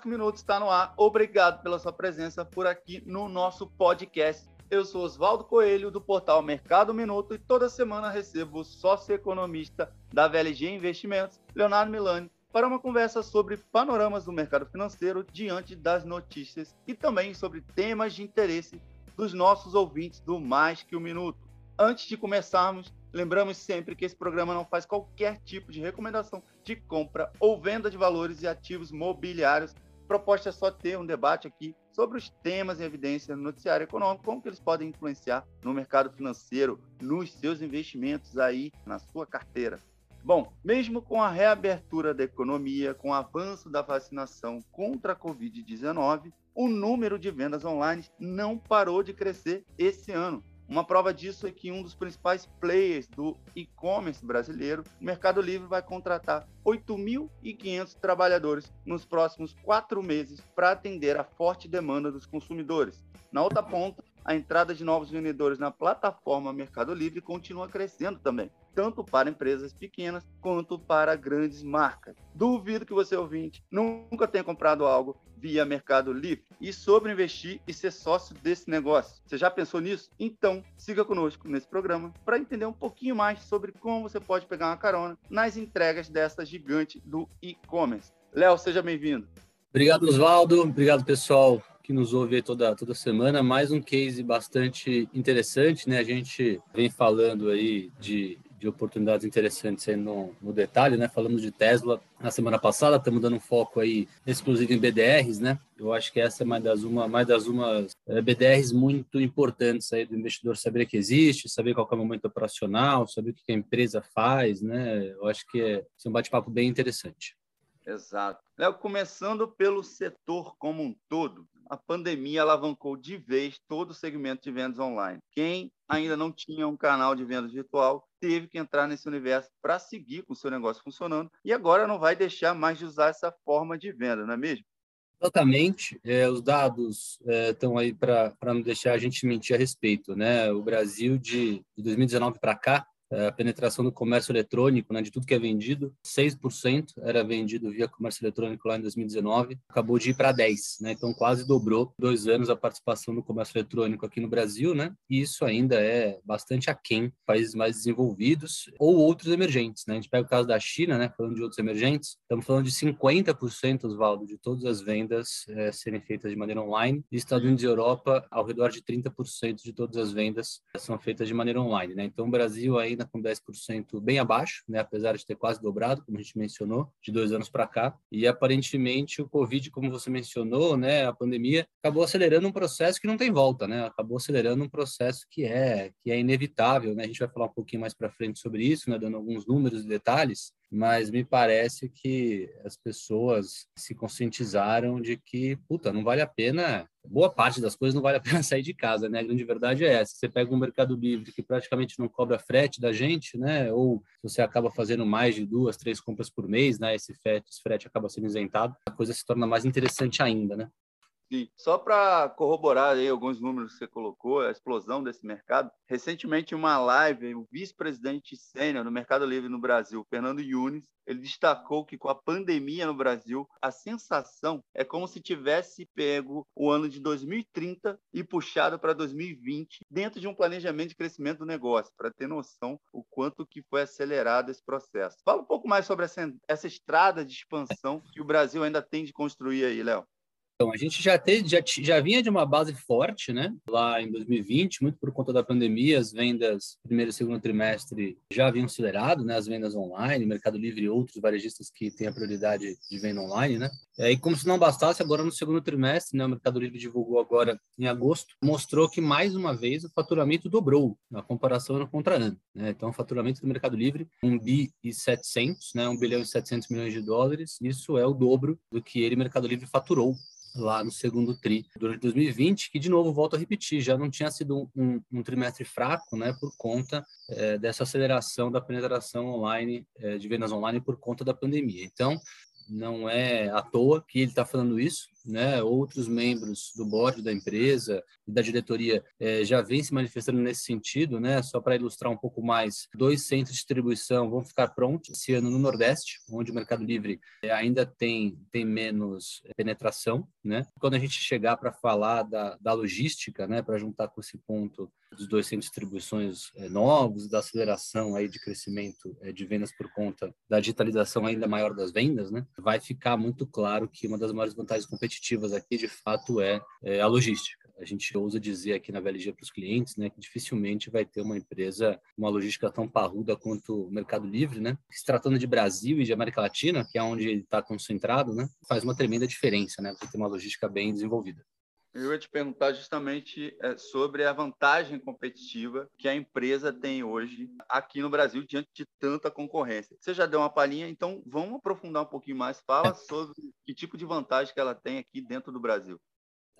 Mais que um minuto está no ar. Obrigado pela sua presença por aqui no nosso podcast. Eu sou Oswaldo Coelho, do portal Mercado Minuto, e toda semana recebo o sócio-economista da VLG Investimentos, Leonardo Milani, para uma conversa sobre panoramas do mercado financeiro diante das notícias e também sobre temas de interesse dos nossos ouvintes do Mais Que Um Minuto. Antes de começarmos, lembramos sempre que esse programa não faz qualquer tipo de recomendação de compra ou venda de valores e ativos mobiliários. Proposta é só ter um debate aqui sobre os temas em evidência no noticiário econômico, como que eles podem influenciar no mercado financeiro, nos seus investimentos aí, na sua carteira. Bom, mesmo com a reabertura da economia, com o avanço da vacinação contra a Covid-19, o número de vendas online não parou de crescer esse ano. Uma prova disso é que um dos principais players do e-commerce brasileiro, o Mercado Livre, vai contratar 8.500 trabalhadores nos próximos quatro meses para atender a forte demanda dos consumidores. Na outra ponta, a entrada de novos vendedores na plataforma Mercado Livre continua crescendo também, tanto para empresas pequenas quanto para grandes marcas. Duvido que você ouvinte nunca tenha comprado algo via Mercado Livre e sobre investir e ser sócio desse negócio. Você já pensou nisso? Então, siga conosco nesse programa para entender um pouquinho mais sobre como você pode pegar uma carona nas entregas dessa gigante do e-commerce. Léo, seja bem-vindo. Obrigado, Oswaldo. Obrigado, pessoal que nos ouve toda, toda semana. Mais um case bastante interessante, né? A gente vem falando aí de, de oportunidades interessantes aí no, no detalhe, né? Falamos de Tesla na semana passada, estamos dando um foco aí exclusivo em BDRs, né? Eu acho que essa é mais das uma, mais das umas é, BDRs muito importantes aí do investidor saber que existe, saber qual é o momento operacional, saber o que a empresa faz, né? Eu acho que é, é um bate-papo bem interessante. Exato. Léo, começando pelo setor como um todo, a pandemia alavancou de vez todo o segmento de vendas online. Quem ainda não tinha um canal de vendas virtual teve que entrar nesse universo para seguir com o seu negócio funcionando e agora não vai deixar mais de usar essa forma de venda, não é mesmo? Exatamente. É, os dados estão é, aí para não deixar a gente mentir a respeito. Né? O Brasil, de, de 2019 para cá, a penetração do comércio eletrônico, né, de tudo que é vendido, 6% era vendido via comércio eletrônico lá em 2019, acabou de ir para 10%, né, então quase dobrou dois anos a participação do comércio eletrônico aqui no Brasil, né, e isso ainda é bastante aquém países mais desenvolvidos ou outros emergentes, né, a gente pega o caso da China, né, falando de outros emergentes, estamos falando de 50%, Oswaldo, de todas as vendas é, serem feitas de maneira online, e Estados Unidos e Europa, ao redor de 30% de todas as vendas são feitas de maneira online, né, então o Brasil ainda ainda com 10% bem abaixo, né, apesar de ter quase dobrado, como a gente mencionou, de dois anos para cá. E aparentemente o Covid, como você mencionou, né, a pandemia, acabou acelerando um processo que não tem volta, né? Acabou acelerando um processo que é que é inevitável, né? A gente vai falar um pouquinho mais para frente sobre isso, né, dando alguns números e detalhes, mas me parece que as pessoas se conscientizaram de que, puta, não vale a pena, boa parte das coisas não vale a pena sair de casa, né? A grande verdade é essa. Você pega um Mercado Livre que praticamente não cobra frete da gente, né? Ou você acaba fazendo mais de duas, três compras por mês, né? Esse frete, esse frete acaba sendo isentado, a coisa se torna mais interessante ainda, né? Sim. Só para corroborar aí alguns números que você colocou, a explosão desse mercado, recentemente em uma live, o vice-presidente sênior no Mercado Livre no Brasil, Fernando Yunes, ele destacou que com a pandemia no Brasil, a sensação é como se tivesse pego o ano de 2030 e puxado para 2020 dentro de um planejamento de crescimento do negócio, para ter noção o quanto que foi acelerado esse processo. Fala um pouco mais sobre essa, essa estrada de expansão que o Brasil ainda tem de construir aí, Léo. Então, a gente já, teve, já, já vinha de uma base forte, né? Lá em 2020, muito por conta da pandemia, as vendas primeiro e segundo trimestre já haviam acelerado, né? As vendas online, Mercado Livre e outros varejistas que têm a prioridade de venda online, né? E como se não bastasse, agora no segundo trimestre, né? O Mercado Livre divulgou agora em agosto, mostrou que mais uma vez o faturamento dobrou na comparação ano contra ano, né? Então, o faturamento do Mercado Livre, 1 bi e 700, né? 1 bilhão e 700 milhões de dólares, isso é o dobro do que ele, Mercado Livre, faturou lá no segundo tri durante 2020, que de novo volto a repetir, já não tinha sido um, um trimestre fraco, né, por conta é, dessa aceleração da penetração online é, de vendas online por conta da pandemia. Então, não é à toa que ele está falando isso, né? Outros membros do board da empresa e da diretoria é, já vêm se manifestando nesse sentido, né? Só para ilustrar um pouco mais, dois centros de distribuição vão ficar prontos esse ano no Nordeste, onde o Mercado Livre é, ainda tem, tem menos penetração, né? Quando a gente chegar para falar da, da logística, né? Para juntar com esse ponto dos dois centros de distribuições é, novos, da aceleração aí de crescimento de vendas por conta da digitalização ainda maior das vendas, né? Vai ficar muito claro que uma das maiores vantagens competitivas aqui, de fato, é, é a logística. A gente ousa dizer aqui na VLG para os clientes, né, que dificilmente vai ter uma empresa, uma logística tão parruda quanto o Mercado Livre, né? Se tratando de Brasil e de América Latina, que é onde ele está concentrado, né, faz uma tremenda diferença, né? Você ter uma logística bem desenvolvida. Eu ia te perguntar justamente é, sobre a vantagem competitiva que a empresa tem hoje aqui no Brasil diante de tanta concorrência. Você já deu uma palhinha, então vamos aprofundar um pouquinho mais. Fala sobre que tipo de vantagem que ela tem aqui dentro do Brasil.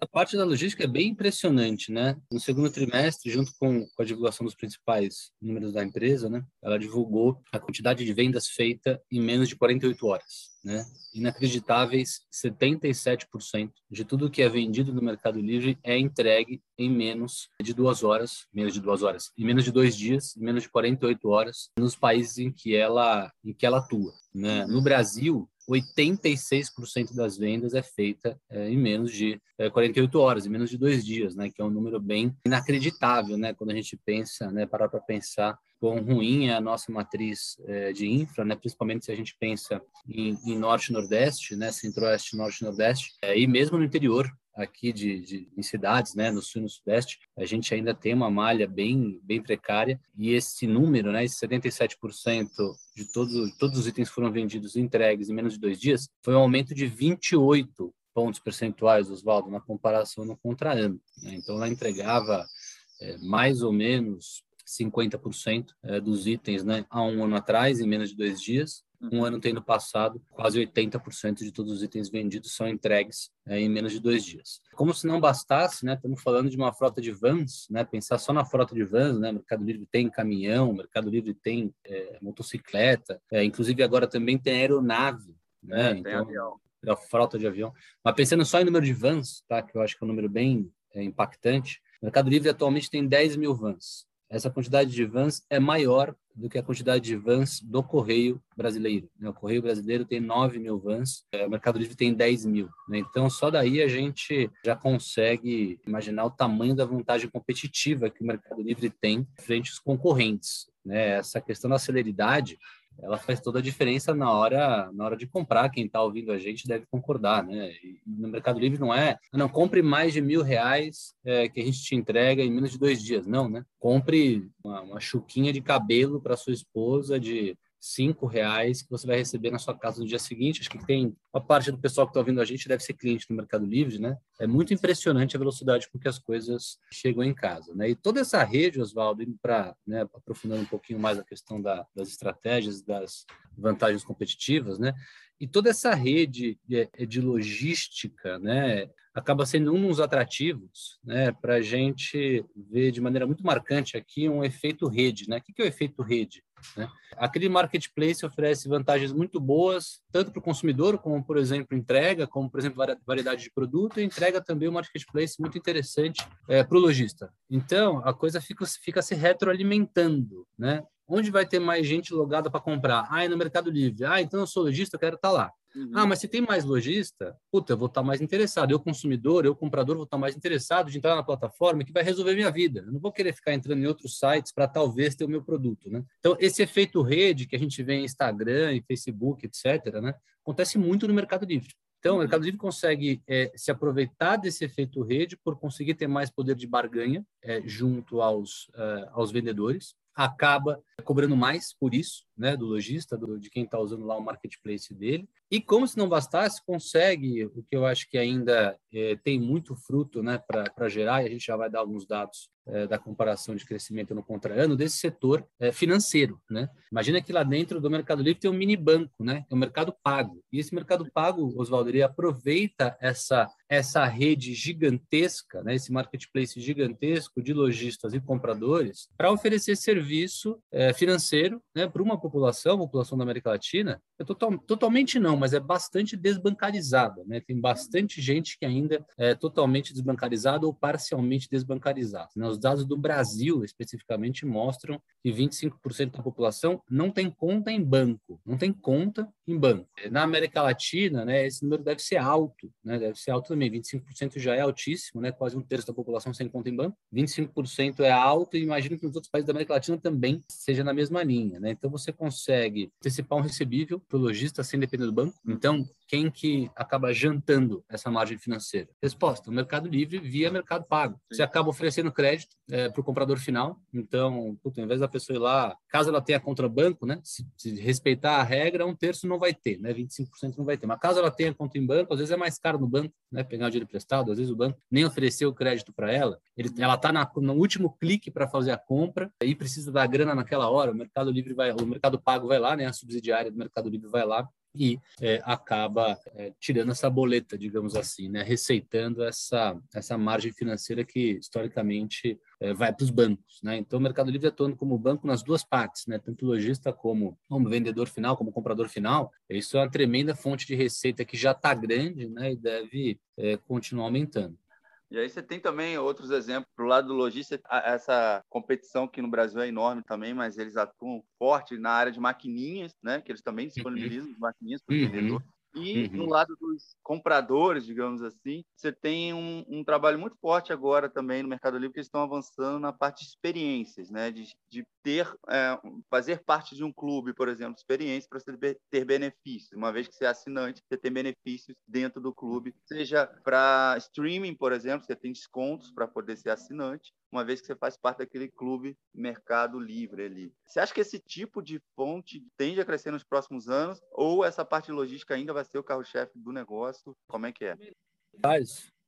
A parte da logística é bem impressionante, né? No segundo trimestre, junto com, a divulgação dos principais números da empresa, né? Ela divulgou a quantidade de vendas feita em menos de 48 horas, né? Inacreditáveis, 77% de tudo que é vendido no Mercado Livre é entregue em menos de duas horas, menos de duas horas, em menos de dois dias, em menos de 48 horas, nos países em que ela, em que ela atua, né? No Brasil, 86% das vendas é feita é, em menos de é, 48 horas, em menos de dois dias, né? Que é um número bem inacreditável, né? Quando a gente pensa, né? Parar para pensar quão ruim é a nossa matriz é, de infra, né? Principalmente se a gente pensa em, em norte nordeste, né? Centro-oeste, norte nordeste, e mesmo no interior, aqui de, de, em cidades, né, no sul e no sudeste, a gente ainda tem uma malha bem, bem precária e esse número, né, esse 77% de todos, todos os itens foram vendidos e entregues em menos de dois dias, foi um aumento de 28 pontos percentuais, Oswaldo, na comparação no contra-ano. Né? Então, ela entregava é, mais ou menos 50% é, dos itens né, há um ano atrás, em menos de dois dias, um ano tendo passado, quase 80% de todos os itens vendidos são entregues é, em menos de dois dias. Como se não bastasse, né, estamos falando de uma frota de vans, né, pensar só na frota de vans, né, Mercado Livre tem caminhão, Mercado Livre tem é, motocicleta, é, inclusive agora também tem aeronave, né, é, então, tem avião. A frota de avião. Mas pensando só em número de vans, tá, que eu acho que é um número bem é, impactante, Mercado Livre atualmente tem 10 mil vans essa quantidade de vans é maior do que a quantidade de vans do Correio brasileiro. Né? O Correio brasileiro tem 9 mil vans, é, o Mercado Livre tem 10 mil. Né? Então, só daí a gente já consegue imaginar o tamanho da vantagem competitiva que o Mercado Livre tem frente aos concorrentes. Né? Essa questão da celeridade ela faz toda a diferença na hora na hora de comprar. Quem está ouvindo a gente deve concordar, né? E no Mercado Livre não é, não compre mais de mil reais é, que a gente te entrega em menos de dois dias, não, né? Compre uma, uma chuquinha de cabelo para sua esposa de cinco reais que você vai receber na sua casa no dia seguinte. Acho que tem uma parte do pessoal que está ouvindo a gente deve ser cliente do Mercado Livre, né? É muito impressionante a velocidade com que as coisas chegam em casa, né? E toda essa rede, Oswaldo, indo para né, aprofundando um pouquinho mais a questão da, das estratégias, das vantagens competitivas, né? E toda essa rede de, de logística, né? acaba sendo um dos atrativos né, para a gente ver de maneira muito marcante aqui um efeito rede. Né? O que é o efeito rede? Né? Aquele marketplace oferece vantagens muito boas, tanto para o consumidor, como, por exemplo, entrega, como, por exemplo, variedade de produto, e entrega também um marketplace muito interessante é, para o lojista. Então, a coisa fica, fica se retroalimentando. Né? Onde vai ter mais gente logada para comprar? Ah, é no Mercado Livre. Ah, então eu sou lojista, eu quero estar tá lá. Uhum. Ah, mas se tem mais lojista, puta, eu vou estar tá mais interessado. Eu, consumidor, eu, comprador, vou estar tá mais interessado de entrar na plataforma que vai resolver minha vida. Eu não vou querer ficar entrando em outros sites para talvez ter o meu produto, né? Então, esse efeito rede que a gente vê em Instagram, em Facebook, etc., né? Acontece muito no Mercado Livre. Então, o uhum. Mercado Livre consegue é, se aproveitar desse efeito rede por conseguir ter mais poder de barganha é, junto aos, uh, aos vendedores acaba cobrando mais por isso, né, do lojista, de quem está usando lá o marketplace dele. E como se não bastasse, consegue o que eu acho que ainda é, tem muito fruto, né, para gerar. E a gente já vai dar alguns dados da comparação de crescimento no contra-ano desse setor é, financeiro, né? Imagina que lá dentro do Mercado Livre tem um mini banco, né? É um mercado pago. E esse mercado pago, Oswaldo, ele aproveita essa essa rede gigantesca, né, esse marketplace gigantesco de lojistas e compradores, para oferecer serviço é, financeiro né, para uma população, população da América Latina, é total, totalmente não, mas é bastante desbancarizada. Né? Tem bastante gente que ainda é totalmente desbancarizada ou parcialmente desbancarizada. Né? Os dados do Brasil, especificamente, mostram que 25% da população não tem conta em banco, não tem conta em banco. Na América Latina, né, esse número deve ser alto, né, deve ser alto também. 25% já é altíssimo, né, quase um terço da população sem conta em banco. 25% é alto e imagino que nos outros países da América Latina também seja na mesma linha. Né? Então, você consegue antecipar um recebível para o lojista sem depender do banco. Então, quem que acaba jantando essa margem financeira? Resposta: o Mercado Livre via Mercado Pago. Você acaba oferecendo crédito é, para o comprador final. Então, puta, ao invés da pessoa ir lá, caso ela tenha contra banco, né, se, se respeitar a regra, um terço não vai ter, né? 25% não vai ter. Mas caso ela tenha conta em banco, às vezes é mais caro no banco, né? Pegar o dinheiro emprestado, às vezes o banco nem ofereceu o crédito para ela, ele, ela está no último clique para fazer a compra e precisa da grana naquela hora, o Mercado Livre vai, o Mercado Pago vai lá, né? A subsidiária do Mercado Livre vai lá e é, acaba é, tirando essa boleta, digamos assim, né? receitando essa, essa margem financeira que historicamente é, vai para os bancos. Né? Então, o Mercado Livre atuando como banco nas duas partes, né? tanto lojista como, como vendedor final, como comprador final. Isso é uma tremenda fonte de receita que já está grande né? e deve é, continuar aumentando. E aí você tem também outros exemplos para o lado do lojista, essa competição que no Brasil é enorme também, mas eles atuam forte na área de maquininhas, né? Que eles também disponibilizam uhum. maquininhas para o uhum. vendedor. E uhum. no lado dos compradores, digamos assim, você tem um, um, trabalho muito forte agora também no Mercado Livre, que eles estão avançando na parte de experiências, né? de, de ter, é, fazer parte de um clube, por exemplo, experiência para você ter benefícios. Uma vez que você é assinante, você tem benefícios dentro do clube, seja para streaming, por exemplo, você tem descontos para poder ser assinante, uma vez que você faz parte daquele clube Mercado Livre ali. Você acha que esse tipo de fonte tende a crescer nos próximos anos ou essa parte logística ainda vai ser o carro-chefe do negócio? Como é que é?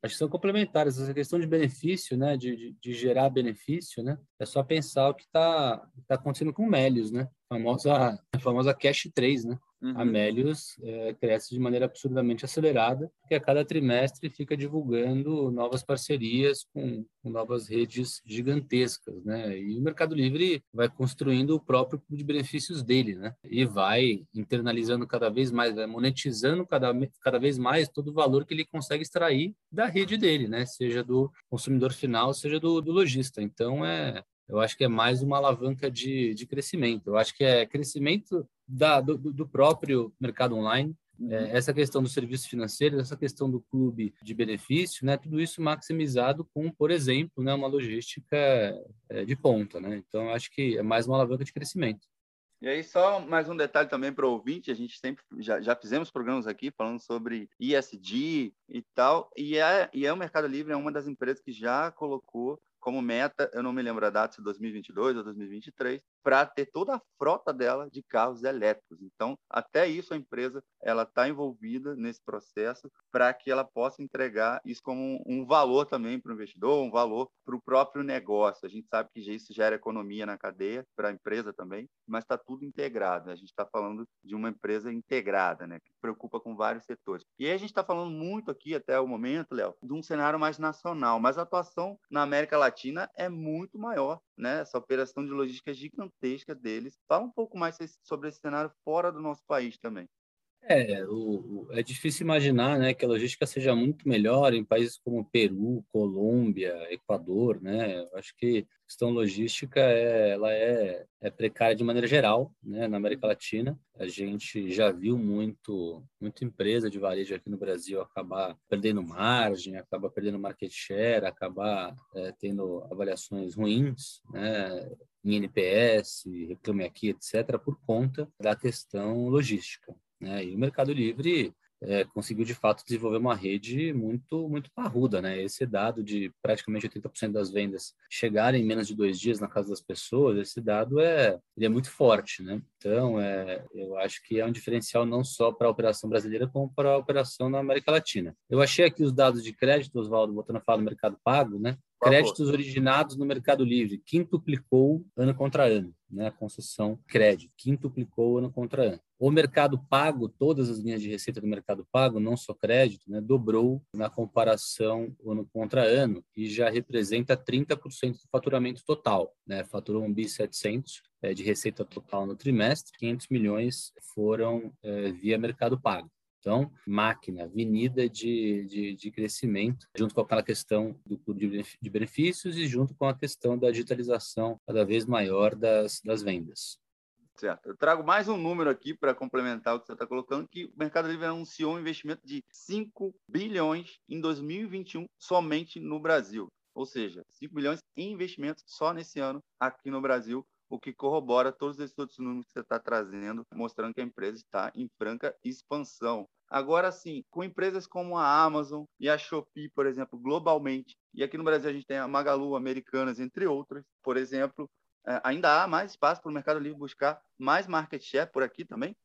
Acho que são complementares. Essa questão de benefício, né, de, de, de gerar benefício, né, é só pensar o que está tá acontecendo com o Melios, né, a famosa, a famosa Cash 3, né, Uhum. A Melius é, cresce de maneira absurdamente acelerada, porque a cada trimestre fica divulgando novas parcerias com, com, novas redes gigantescas, né? E o Mercado Livre vai construindo o próprio de benefícios dele, né? E vai internalizando cada vez mais, vai monetizando cada, cada vez mais todo o valor que ele consegue extrair da rede dele, né? Seja do consumidor final, seja do, do lojista. Então, é, eu acho que é mais uma alavanca de, de crescimento. Eu acho que é crescimento da, do, do próprio mercado online, é, uhum. essa questão do serviço financeiro, essa questão do clube de benefício, né, tudo isso maximizado com, por exemplo, né, uma logística é, de ponta. Né? Então, acho que é mais uma alavanca de crescimento. E aí, só mais um detalhe também para o ouvinte: a gente sempre já, já fizemos programas aqui falando sobre ISD e tal, e é, e é o Mercado Livre é uma das empresas que já colocou como meta, eu não me lembro a data, se 2022 ou 2023, para ter toda a frota dela de carros elétricos. Então, até isso a empresa ela está envolvida nesse processo para que ela possa entregar isso como um valor também para o investidor, um valor para o próprio negócio. A gente sabe que isso gera economia na cadeia para a empresa também, mas está tudo integrado. A gente está falando de uma empresa integrada, né, que preocupa com vários setores. E aí a gente está falando muito aqui até o momento, Léo, de um cenário mais nacional, mas a atuação na América Latina é muito maior, né? Essa operação de logística gigantesca deles. Fala um pouco mais sobre esse cenário fora do nosso país também. É, o, é difícil imaginar né, que a logística seja muito melhor em países como Peru, Colômbia, Equador, né? Eu acho que a questão logística é, ela é, é precária de maneira geral, né? Na América Latina, a gente já viu muito, muita empresa de varejo aqui no Brasil acabar perdendo margem, acabar perdendo market share, acabar é, tendo avaliações ruins, né? Em NPS, Reclame Aqui, etc., por conta da questão logística. Né? E o Mercado Livre é, conseguiu de fato desenvolver uma rede muito muito parruda, né? Esse dado de praticamente 80% das vendas chegarem em menos de dois dias na casa das pessoas, esse dado é ele é muito forte, né? Então, é, eu acho que é um diferencial não só para a operação brasileira, como para a operação na América Latina. Eu achei aqui os dados de crédito, Oswaldo, voltando a falar do mercado pago, né? Créditos originados no Mercado Livre, quintuplicou ano contra ano, né? A concessão crédito, quintuplicou ano contra ano. O Mercado Pago, todas as linhas de receita do Mercado Pago, não só crédito, né, dobrou na comparação ano contra ano e já representa 30% do faturamento total, né? Faturou um bi 700 é, de receita total no trimestre, 500 milhões foram é, via Mercado Pago. Então, máquina, avenida de, de, de, crescimento, junto com aquela questão do clube de benefícios e junto com a questão da digitalização cada vez maior das, das vendas. Certo. Eu trago mais um número aqui para complementar o que você está colocando, que o Mercado Livre anunciou um investimento de 5 bilhões em 2021 somente no Brasil. Ou seja, 5 bilhões em investimentos só nesse ano aqui no Brasil, o que corrobora todos esses outros números que você está trazendo, mostrando que a empresa está em franca expansão. Agora sim, com empresas como a Amazon e a Shopee, por exemplo, globalmente, e aqui no Brasil a gente tem a Magalu, Americanas, entre outras, por exemplo, ainda há mais espaço para o Mercado Livre buscar mais market share por aqui também?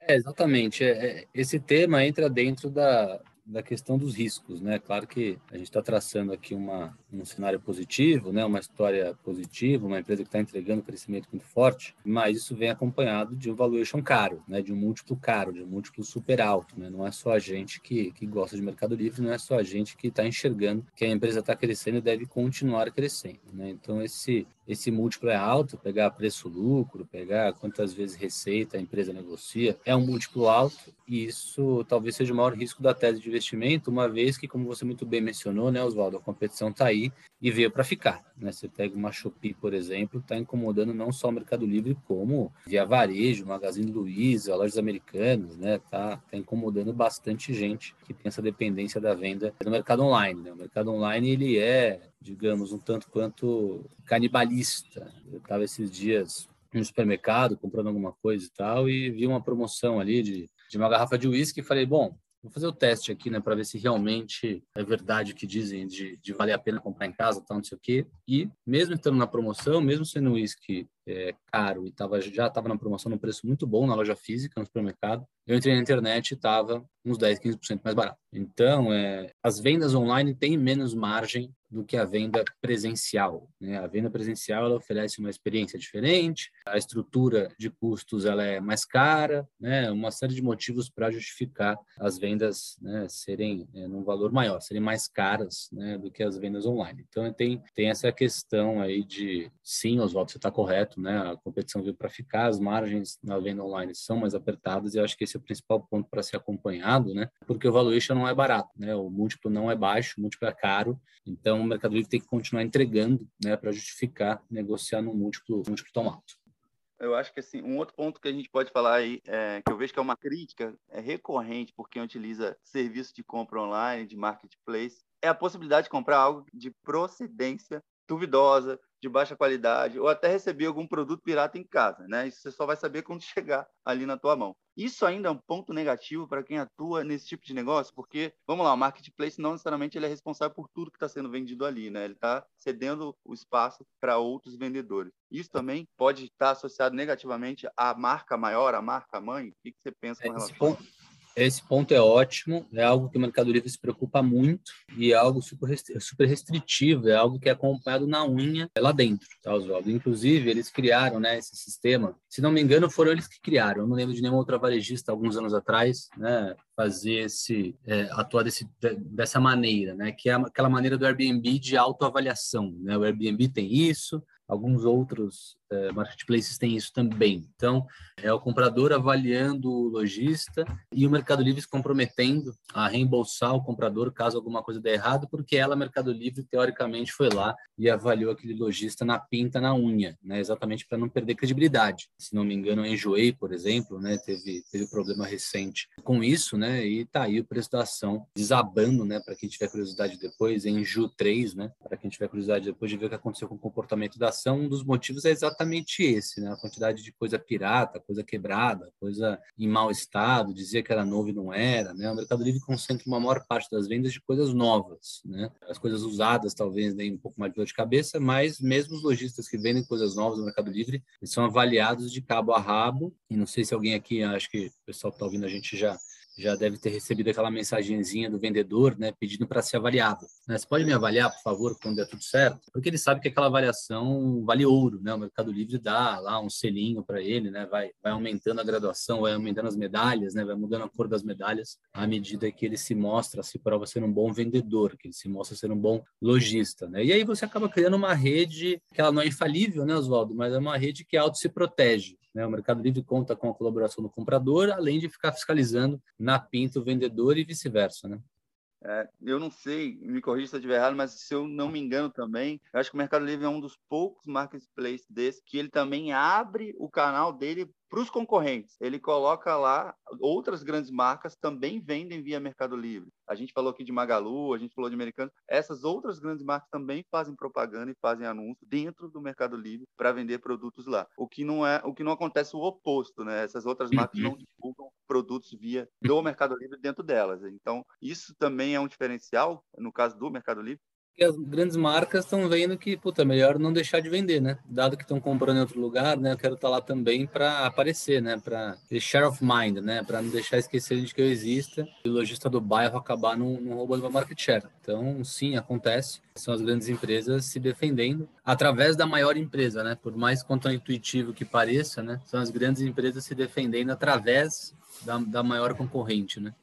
É, exatamente. É, é esse tema entra dentro da, da questão dos riscos, né? Claro que a gente está traçando aqui uma, um cenário positivo, né? Uma história positiva, uma empresa que está entregando crescimento muito forte, mas isso vem acompanhado de um valuation caro, né? De um múltiplo caro, de um múltiplo super alto, né? Não é só a gente que, que gosta de mercado livre, não é só a gente que está enxergando que a empresa está crescendo e deve continuar crescendo, né? Então esse esse múltiplo é alto, pegar preço-lucro, pegar quantas vezes receita a empresa negocia, é um múltiplo alto e isso talvez seja o maior risco da tese de investimento, uma vez que, como você muito bem mencionou, né, Oswaldo, a competição está aí e veio para ficar. Né? Você pega uma Shopee, por exemplo, está incomodando não só o Mercado Livre, como Via Varejo, Magazine Luiza, lojas americanas, né? Tá, tá incomodando bastante gente que tem essa dependência da venda no mercado online. Né? O mercado online ele é, digamos, um tanto quanto canibalista. Eu estava esses dias no supermercado comprando alguma coisa e tal e vi uma promoção ali de, de uma garrafa de uísque e falei, bom, Vou fazer o teste aqui, né, para ver se realmente é verdade o que dizem de, de valer a pena comprar em casa, tal, não sei o quê. E mesmo estando na promoção, mesmo sendo um uísque é, caro e tava, já estava na promoção num preço muito bom na loja física, no supermercado, eu entrei na internet e estava uns 10, 15% mais barato. Então, é, as vendas online têm menos margem do que a venda presencial. Né? A venda presencial ela oferece uma experiência diferente, a estrutura de custos ela é mais cara, né? uma série de motivos para justificar as vendas né, serem é, num valor maior, serem mais caras né, do que as vendas online. Então, tem, tem essa questão aí de, sim, Oswaldo, você está correto, né? a competição veio para ficar, as margens na venda online são mais apertadas e eu acho que esse é o principal ponto para ser acompanhado, né? porque o valuation não é barato, né? o múltiplo não é baixo, o múltiplo é caro, então o Mercado Livre tem que continuar entregando né, para justificar negociar no múltiplo, múltiplo tão alto. Eu acho que assim, um outro ponto que a gente pode falar aí, é, que eu vejo que é uma crítica é recorrente por quem utiliza serviço de compra online, de marketplace, é a possibilidade de comprar algo de procedência duvidosa, de baixa qualidade, ou até receber algum produto pirata em casa, né? Isso você só vai saber quando chegar ali na tua mão. Isso ainda é um ponto negativo para quem atua nesse tipo de negócio, porque, vamos lá, o marketplace não necessariamente ele é responsável por tudo que está sendo vendido ali, né? Ele está cedendo o espaço para outros vendedores. Isso também pode estar associado negativamente à marca maior, à marca mãe? O que, você pensa com relação a isso? Esse ponto é ótimo, é algo que o Mercado Livre se preocupa muito e é algo super restritivo, é algo que é acompanhado na unha lá dentro, tá, Oswaldo? Inclusive, eles criaram né, esse sistema, se não me engano, foram eles que criaram, eu não lembro de nenhuma outra varejista alguns anos atrás, né, fazer esse, é, atuar desse, dessa maneira, né, que é aquela maneira do Airbnb de autoavaliação, né, o Airbnb tem isso, alguns outros é, marketplaces têm isso também. Então, é o comprador avaliando o lojista e o Mercado Livre se comprometendo a reembolsar o comprador caso alguma coisa dê errado, porque ela, Mercado Livre, teoricamente foi lá e avaliou aquele lojista na pinta, na unha, né? exatamente para não perder credibilidade. Se não me engano, a Enjoei, por exemplo, né? teve, teve problema recente com isso, né? e tá aí o preço da ação desabando, né? para quem tiver curiosidade depois, em Ju 3, né? para quem tiver curiosidade depois de ver o que aconteceu com o comportamento da ação, um dos motivos é exatamente esse, né? A quantidade de coisa pirata, coisa quebrada, coisa em mau estado, dizia que era novo e não era, né? O Mercado Livre concentra uma maior parte das vendas de coisas novas, né? As coisas usadas talvez deem um pouco mais de dor de cabeça, mas mesmo os lojistas que vendem coisas novas no Mercado Livre, eles são avaliados de cabo a rabo, e não sei se alguém aqui, acho que o pessoal que está ouvindo a gente já já deve ter recebido aquela mensagenzinha do vendedor, né, pedindo para ser avaliado. Né? Você pode me avaliar, por favor, quando der tudo certo? Porque ele sabe que aquela avaliação vale ouro, né? O Mercado Livre dá lá um selinho para ele, né? Vai, vai aumentando a graduação, vai aumentando as medalhas, né? Vai mudando a cor das medalhas à medida que ele se mostra, se prova ser um bom vendedor, que ele se mostra ser um bom lojista, né? E aí você acaba criando uma rede que ela não é infalível, né, Oswaldo? Mas é uma rede que auto se protege. Né? O Mercado Livre conta com a colaboração do comprador, além de ficar fiscalizando na pinta o vendedor e vice-versa. Né? É, eu não sei, me corrija se eu estiver errado, mas se eu não me engano também, eu acho que o Mercado Livre é um dos poucos marketplaces desse que ele também abre o canal dele para os concorrentes. Ele coloca lá outras grandes marcas também vendem via Mercado Livre. A gente falou aqui de Magalu, a gente falou de Americano. Essas outras grandes marcas também fazem propaganda e fazem anúncio dentro do Mercado Livre para vender produtos lá. O que não é, o que não acontece o oposto, né? Essas outras marcas não divulgam produtos via do Mercado Livre dentro delas. Então, isso também é um diferencial no caso do Mercado Livre, que as grandes marcas estão vendo que, puta, é melhor não deixar de vender, né? Dado que estão comprando em outro lugar, né? Eu quero estar tá lá também para aparecer, né? Para share of mind, né? Para não deixar esquecer de que eu exista e o lojista do bairro acabar não, não roubando uma market share. Então, sim, acontece. São as grandes empresas se defendendo através da maior empresa, né? Por mais intuitivo que pareça, né? São as grandes empresas se defendendo através da, da maior concorrente, né?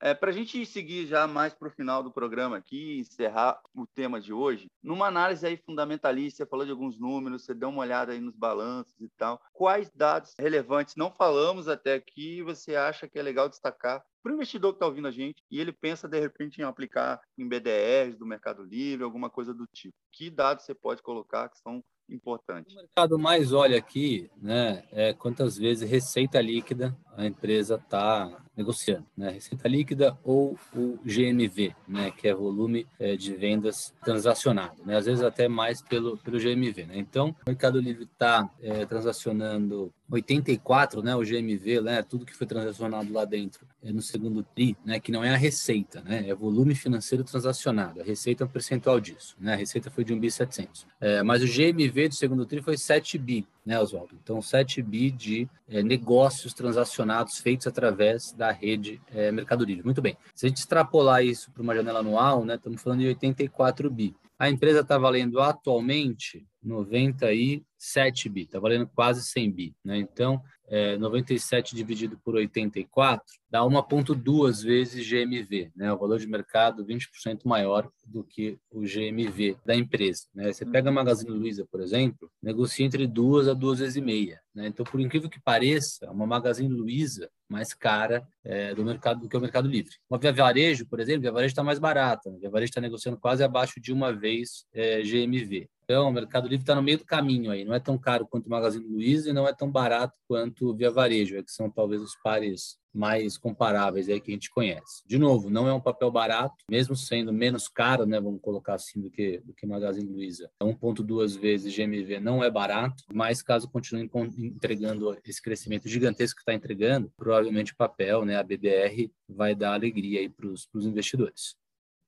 É, para a gente seguir já mais para o final do programa aqui, encerrar o tema de hoje, numa análise aí fundamentalista, você falou de alguns números, você deu uma olhada aí nos balanços e tal. Quais dados relevantes não falamos até aqui você acha que é legal destacar para o investidor que está ouvindo a gente e ele pensa de repente em aplicar em BDRs do Mercado Livre, alguma coisa do tipo? Que dados você pode colocar que são importante. O mercado mais olha aqui, né, é quantas vezes receita líquida a empresa está negociando, né, receita líquida ou o GMV, né, que é volume é, de vendas transacionado, né, às vezes até mais pelo pelo GMV, né. Então, o Mercado Livre está é, transacionando 84, né, o GMV, né, tudo que foi transacionado lá dentro no segundo tri, né, que não é a receita, né, é volume financeiro transacionado. A receita é um percentual disso, né, a receita foi de 1.700. É, mas o GMV do segundo tri foi 7 bi, né, Oswaldo? Então, 7 bi de é, negócios transacionados feitos através da rede é, Mercado Livre. Muito bem. Se a gente extrapolar isso para uma janela anual, né, estamos falando de 84 bi. A empresa está valendo atualmente 97 bi, está valendo quase 100 bi. Né? Então, é, 97 dividido por 84 dá 1,2 vezes GMV, né? o valor de mercado 20% maior do que o GMV da empresa. Né? Você pega a Magazine Luiza, por exemplo, negocia entre duas a duas vezes e meia. Né? Então, por incrível que pareça, uma Magazine Luiza mais cara é, do mercado do que o Mercado Livre. Uma Via Varejo, por exemplo, Via Varejo está mais barata. Via Varejo está negociando quase abaixo de uma vez é, GMV. Então, o Mercado Livre está no meio do caminho aí. Não é tão caro quanto o Magazine Luiza e não é tão barato quanto Via Varejo, é que são talvez os pares mais comparáveis aí que a gente conhece. De novo, não é um papel barato, mesmo sendo menos caro, né, vamos colocar assim, do que do que Magazine Luiza. 1.2 é vezes GMV não é barato, mas caso continue entregando esse crescimento gigantesco que está entregando, provavelmente o papel, né, a BDR, vai dar alegria aí para os investidores.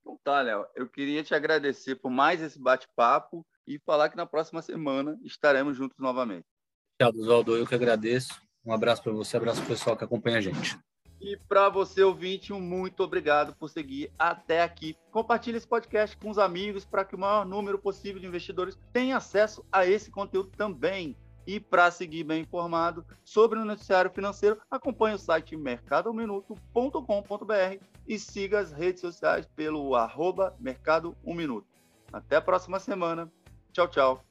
Então tá, Léo, eu queria te agradecer por mais esse bate-papo e falar que na próxima semana estaremos juntos novamente. Tchau, Oswaldo, eu que agradeço. Um abraço para você, um abraço para o pessoal que acompanha a gente. E para você, ouvinte, um muito obrigado por seguir até aqui. Compartilhe esse podcast com os amigos para que o maior número possível de investidores tenha acesso a esse conteúdo também. E para seguir bem informado sobre o noticiário financeiro, acompanhe o site mercadominuto.com.br e siga as redes sociais pelo arroba Mercado 1 Minuto. Até a próxima semana. Tchau, tchau.